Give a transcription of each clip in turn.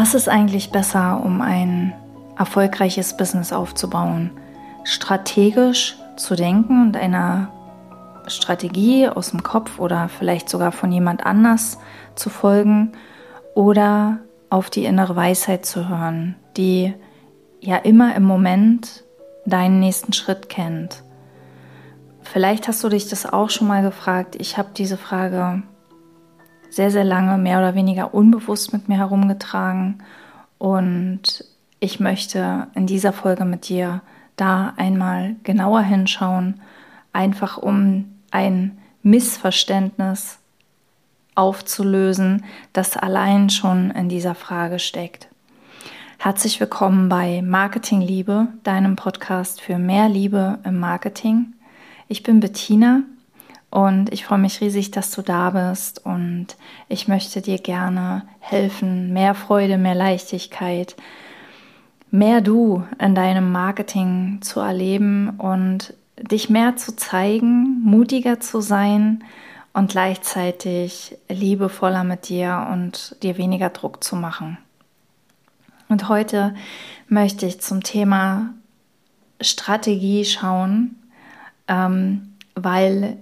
Was ist eigentlich besser, um ein erfolgreiches Business aufzubauen? Strategisch zu denken und einer Strategie aus dem Kopf oder vielleicht sogar von jemand anders zu folgen oder auf die innere Weisheit zu hören, die ja immer im Moment deinen nächsten Schritt kennt. Vielleicht hast du dich das auch schon mal gefragt. Ich habe diese Frage sehr, sehr lange mehr oder weniger unbewusst mit mir herumgetragen. Und ich möchte in dieser Folge mit dir da einmal genauer hinschauen, einfach um ein Missverständnis aufzulösen, das allein schon in dieser Frage steckt. Herzlich willkommen bei Marketing Liebe, deinem Podcast für mehr Liebe im Marketing. Ich bin Bettina und ich freue mich riesig, dass du da bist. Und ich möchte dir gerne helfen, mehr Freude, mehr Leichtigkeit, mehr du in deinem Marketing zu erleben und dich mehr zu zeigen, mutiger zu sein und gleichzeitig liebevoller mit dir und dir weniger Druck zu machen. Und heute möchte ich zum Thema Strategie schauen, ähm, weil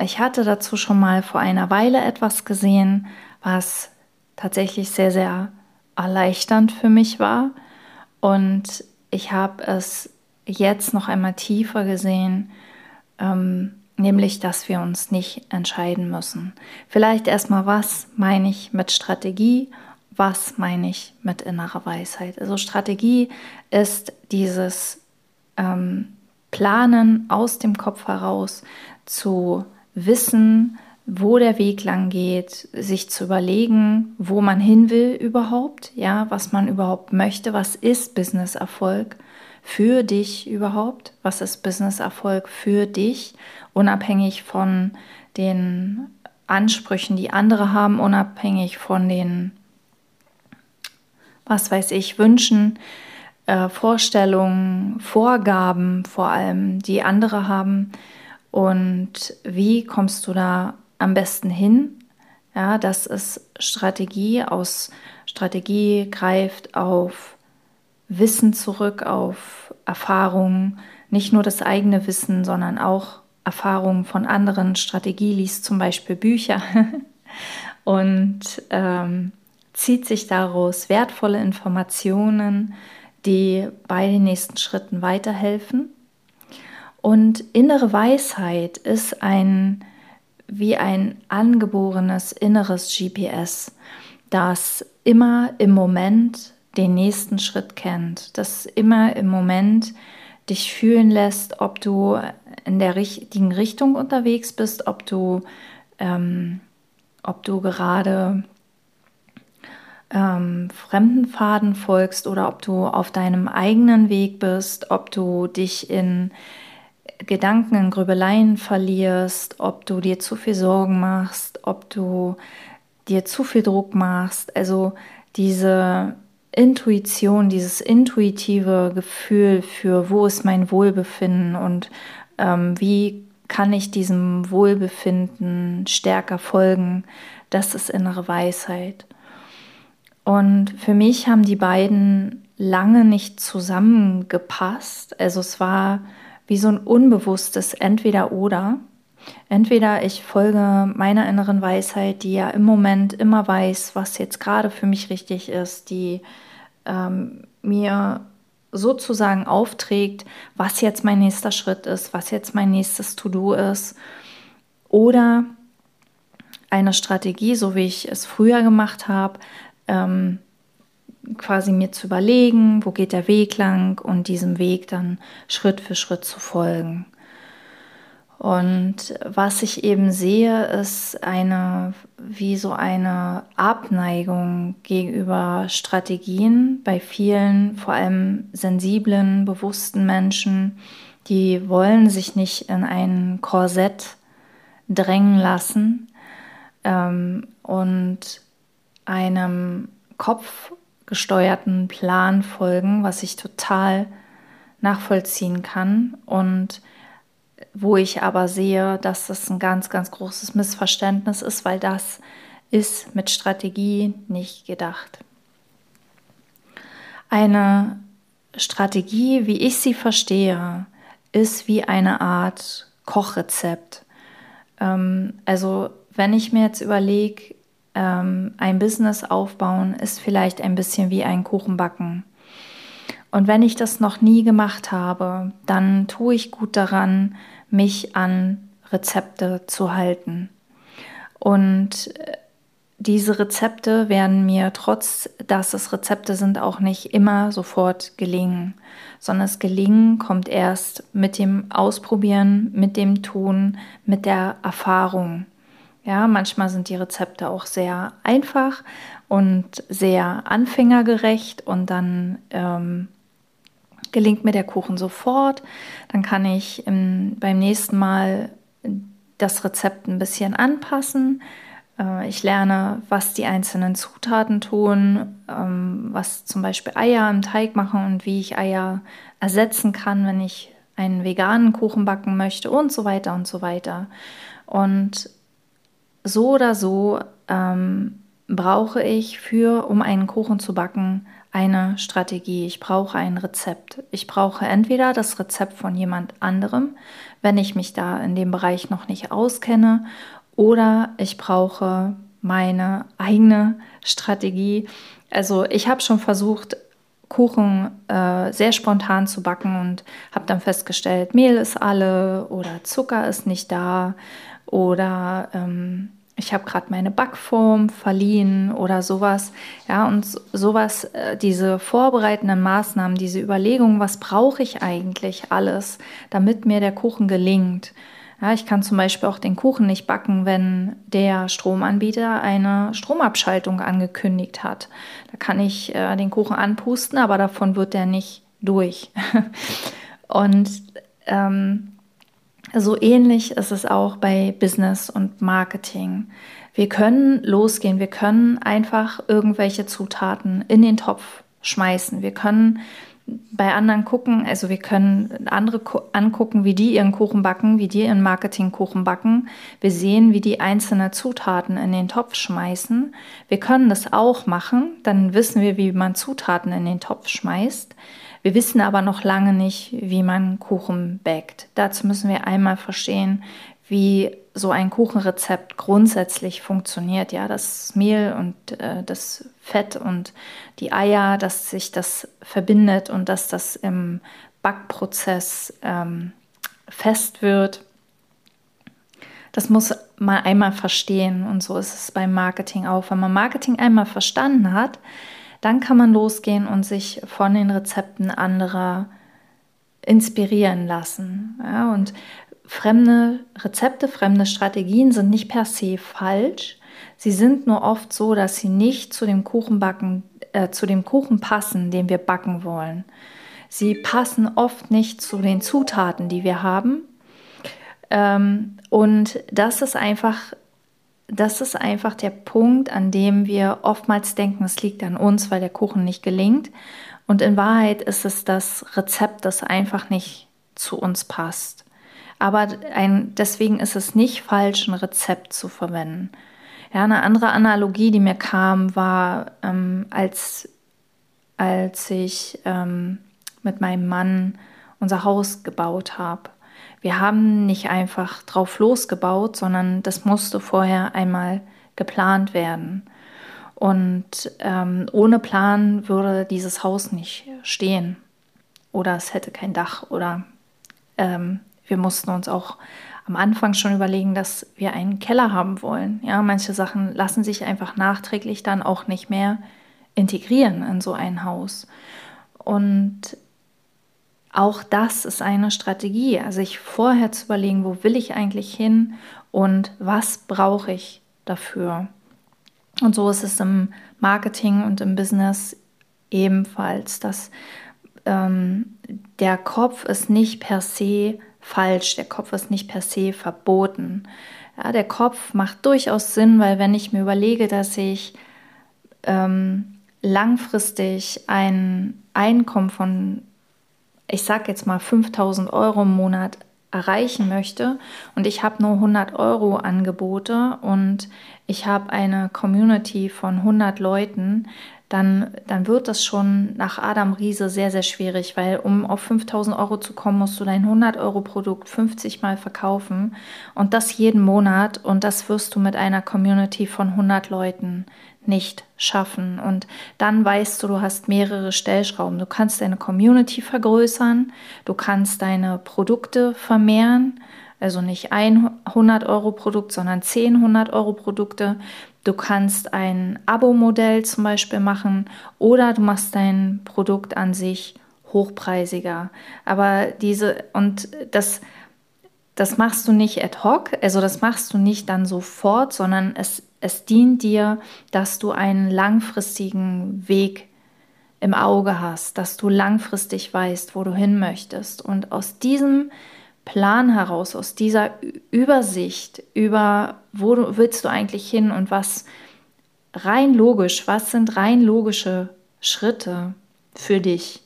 ich hatte dazu schon mal vor einer Weile etwas gesehen, was tatsächlich sehr, sehr erleichternd für mich war. Und ich habe es jetzt noch einmal tiefer gesehen, ähm, nämlich, dass wir uns nicht entscheiden müssen. Vielleicht erstmal, was meine ich mit Strategie? Was meine ich mit innerer Weisheit? Also Strategie ist dieses ähm, Planen aus dem Kopf heraus zu wissen, wo der Weg lang geht, sich zu überlegen, wo man hin will überhaupt, ja, was man überhaupt möchte, was ist Business-Erfolg für dich überhaupt, was ist Business-Erfolg für dich, unabhängig von den Ansprüchen, die andere haben, unabhängig von den, was weiß ich, Wünschen, äh, Vorstellungen, Vorgaben vor allem, die andere haben und wie kommst du da am besten hin? Ja, das ist Strategie. Aus Strategie greift auf Wissen zurück, auf Erfahrungen, nicht nur das eigene Wissen, sondern auch Erfahrungen von anderen. Strategie liest zum Beispiel Bücher und ähm, zieht sich daraus wertvolle Informationen, die bei den nächsten Schritten weiterhelfen. Und innere Weisheit ist ein wie ein angeborenes inneres GPS, das immer im Moment den nächsten Schritt kennt, das immer im Moment dich fühlen lässt, ob du in der richtigen Richtung unterwegs bist, ob du, ähm, ob du gerade ähm, fremden Pfaden folgst oder ob du auf deinem eigenen Weg bist, ob du dich in Gedanken in Grübeleien verlierst, ob du dir zu viel Sorgen machst, ob du dir zu viel Druck machst. Also diese Intuition, dieses intuitive Gefühl für, wo ist mein Wohlbefinden und ähm, wie kann ich diesem Wohlbefinden stärker folgen, das ist innere Weisheit. Und für mich haben die beiden lange nicht zusammengepasst. Also es war wie so ein unbewusstes Entweder-Oder. Entweder ich folge meiner inneren Weisheit, die ja im Moment immer weiß, was jetzt gerade für mich richtig ist, die ähm, mir sozusagen aufträgt, was jetzt mein nächster Schritt ist, was jetzt mein nächstes To-Do ist. Oder eine Strategie, so wie ich es früher gemacht habe, ähm, quasi mir zu überlegen, wo geht der Weg lang und diesem Weg dann Schritt für Schritt zu folgen. Und was ich eben sehe, ist eine, wie so eine Abneigung gegenüber Strategien bei vielen, vor allem sensiblen, bewussten Menschen, die wollen sich nicht in ein Korsett drängen lassen ähm, und einem Kopf gesteuerten Plan folgen, was ich total nachvollziehen kann und wo ich aber sehe, dass das ein ganz, ganz großes Missverständnis ist, weil das ist mit Strategie nicht gedacht. Eine Strategie, wie ich sie verstehe, ist wie eine Art Kochrezept. Ähm, also wenn ich mir jetzt überlege, ähm, ein Business aufbauen ist vielleicht ein bisschen wie ein Kuchen backen. Und wenn ich das noch nie gemacht habe, dann tue ich gut daran, mich an Rezepte zu halten. Und äh, diese Rezepte werden mir, trotz dass es Rezepte sind, auch nicht immer sofort gelingen, sondern das Gelingen kommt erst mit dem Ausprobieren, mit dem Tun, mit der Erfahrung. Ja, manchmal sind die Rezepte auch sehr einfach und sehr anfängergerecht und dann ähm, gelingt mir der Kuchen sofort. Dann kann ich im, beim nächsten Mal das Rezept ein bisschen anpassen. Äh, ich lerne, was die einzelnen Zutaten tun, ähm, was zum Beispiel Eier im Teig machen und wie ich Eier ersetzen kann, wenn ich einen veganen Kuchen backen möchte und so weiter und so weiter. Und so oder so ähm, brauche ich für, um einen Kuchen zu backen, eine Strategie, ich brauche ein Rezept. Ich brauche entweder das Rezept von jemand anderem, wenn ich mich da in dem Bereich noch nicht auskenne, oder ich brauche meine eigene Strategie. Also ich habe schon versucht, Kuchen äh, sehr spontan zu backen und habe dann festgestellt, Mehl ist alle oder Zucker ist nicht da oder ähm, ich habe gerade meine Backform verliehen oder sowas. Ja, und sowas, äh, diese vorbereitenden Maßnahmen, diese Überlegungen, was brauche ich eigentlich alles, damit mir der Kuchen gelingt. Ja, ich kann zum Beispiel auch den Kuchen nicht backen, wenn der Stromanbieter eine Stromabschaltung angekündigt hat. Da kann ich äh, den Kuchen anpusten, aber davon wird der nicht durch. und ähm, so ähnlich ist es auch bei Business und Marketing. Wir können losgehen, wir können einfach irgendwelche Zutaten in den Topf schmeißen. Wir können bei anderen gucken, also wir können andere angucken, wie die ihren Kuchen backen, wie die ihren Marketingkuchen backen. Wir sehen, wie die einzelne Zutaten in den Topf schmeißen. Wir können das auch machen, dann wissen wir, wie man Zutaten in den Topf schmeißt. Wir wissen aber noch lange nicht, wie man Kuchen backt. Dazu müssen wir einmal verstehen, wie so ein Kuchenrezept grundsätzlich funktioniert. Ja, das Mehl und äh, das Fett und die Eier, dass sich das verbindet und dass das im Backprozess ähm, fest wird. Das muss man einmal verstehen und so ist es beim Marketing auch. Wenn man Marketing einmal verstanden hat, dann kann man losgehen und sich von den Rezepten anderer inspirieren lassen. Ja, und fremde Rezepte, fremde Strategien sind nicht per se falsch. Sie sind nur oft so, dass sie nicht zu dem Kuchenbacken, äh, zu dem Kuchen passen, den wir backen wollen. Sie passen oft nicht zu den Zutaten, die wir haben. Ähm, und das ist einfach das ist einfach der Punkt, an dem wir oftmals denken, es liegt an uns, weil der Kuchen nicht gelingt. Und in Wahrheit ist es das Rezept, das einfach nicht zu uns passt. Aber ein, deswegen ist es nicht falsch, ein Rezept zu verwenden. Ja, eine andere Analogie, die mir kam, war, ähm, als, als ich ähm, mit meinem Mann unser Haus gebaut habe. Wir haben nicht einfach drauf losgebaut, sondern das musste vorher einmal geplant werden. Und ähm, ohne Plan würde dieses Haus nicht stehen. Oder es hätte kein Dach. Oder ähm, wir mussten uns auch am Anfang schon überlegen, dass wir einen Keller haben wollen. Ja, manche Sachen lassen sich einfach nachträglich dann auch nicht mehr integrieren in so ein Haus. Und auch das ist eine Strategie, also sich vorher zu überlegen, wo will ich eigentlich hin und was brauche ich dafür. Und so ist es im Marketing und im Business ebenfalls, dass ähm, der Kopf ist nicht per se falsch, der Kopf ist nicht per se verboten. Ja, der Kopf macht durchaus Sinn, weil wenn ich mir überlege, dass ich ähm, langfristig ein Einkommen von ich sage jetzt mal 5000 Euro im Monat erreichen möchte und ich habe nur 100 Euro Angebote und ich habe eine Community von 100 Leuten, dann, dann wird das schon nach Adam Riese sehr, sehr schwierig, weil um auf 5000 Euro zu kommen, musst du dein 100 Euro Produkt 50 Mal verkaufen und das jeden Monat und das wirst du mit einer Community von 100 Leuten nicht schaffen. Und dann weißt du, du hast mehrere Stellschrauben. Du kannst deine Community vergrößern, du kannst deine Produkte vermehren, also nicht ein 100 Euro Produkt, sondern 10 100 Euro Produkte. Du kannst ein Abo-Modell zum Beispiel machen oder du machst dein Produkt an sich hochpreisiger. Aber diese und das, das machst du nicht ad hoc, also das machst du nicht dann sofort, sondern es, es dient dir, dass du einen langfristigen Weg im Auge hast, dass du langfristig weißt, wo du hin möchtest. Und aus diesem Plan heraus, aus dieser Übersicht über, wo du, willst du eigentlich hin und was rein logisch, was sind rein logische Schritte für dich,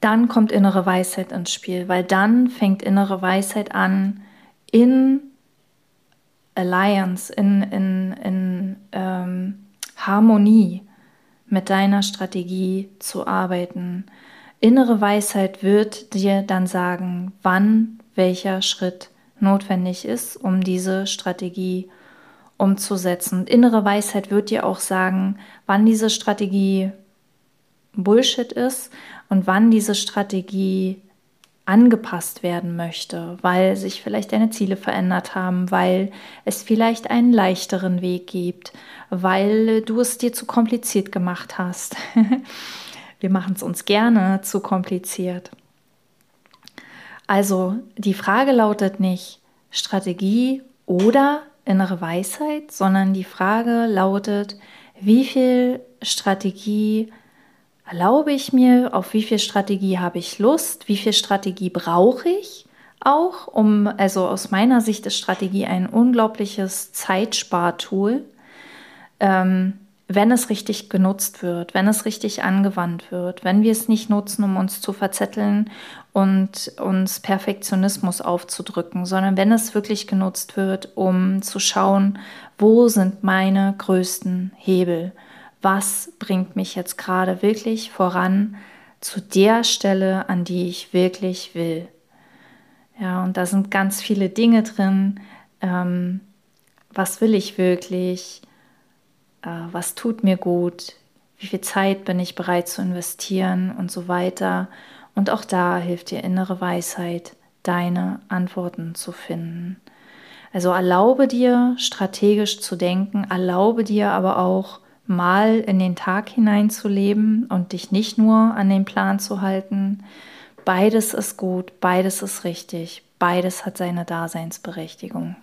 dann kommt innere Weisheit ins Spiel, weil dann fängt innere Weisheit an, in Alliance, in, in, in ähm, Harmonie mit deiner Strategie zu arbeiten Innere Weisheit wird dir dann sagen, wann welcher Schritt notwendig ist, um diese Strategie umzusetzen. Und innere Weisheit wird dir auch sagen, wann diese Strategie Bullshit ist und wann diese Strategie angepasst werden möchte, weil sich vielleicht deine Ziele verändert haben, weil es vielleicht einen leichteren Weg gibt, weil du es dir zu kompliziert gemacht hast. Wir machen es uns gerne zu kompliziert. Also die Frage lautet nicht Strategie oder innere Weisheit, sondern die Frage lautet, wie viel Strategie erlaube ich mir, auf wie viel Strategie habe ich Lust, wie viel Strategie brauche ich auch, um, also aus meiner Sicht ist Strategie ein unglaubliches Zeitspartool. Ähm, wenn es richtig genutzt wird, wenn es richtig angewandt wird, wenn wir es nicht nutzen, um uns zu verzetteln und uns Perfektionismus aufzudrücken, sondern wenn es wirklich genutzt wird, um zu schauen, wo sind meine größten Hebel, was bringt mich jetzt gerade wirklich voran zu der Stelle, an die ich wirklich will. Ja, und da sind ganz viele Dinge drin. Ähm, was will ich wirklich? Äh, was tut mir gut, wie viel Zeit bin ich bereit zu investieren und so weiter. Und auch da hilft dir innere Weisheit, deine Antworten zu finden. Also erlaube dir, strategisch zu denken, erlaube dir aber auch mal in den Tag hineinzuleben und dich nicht nur an den Plan zu halten. Beides ist gut, beides ist richtig, beides hat seine Daseinsberechtigung.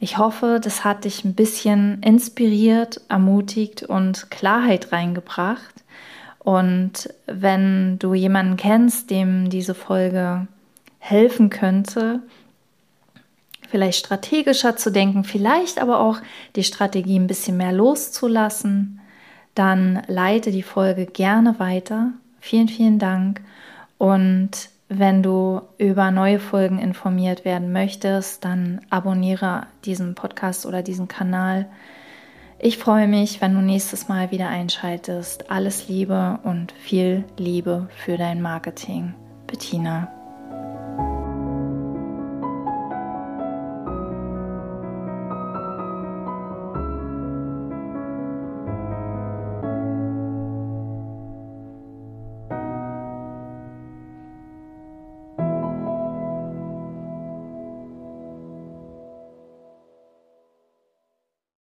Ich hoffe, das hat dich ein bisschen inspiriert, ermutigt und Klarheit reingebracht. Und wenn du jemanden kennst, dem diese Folge helfen könnte, vielleicht strategischer zu denken, vielleicht aber auch die Strategie ein bisschen mehr loszulassen, dann leite die Folge gerne weiter. Vielen, vielen Dank und wenn du über neue Folgen informiert werden möchtest, dann abonniere diesen Podcast oder diesen Kanal. Ich freue mich, wenn du nächstes Mal wieder einschaltest. Alles Liebe und viel Liebe für dein Marketing. Bettina.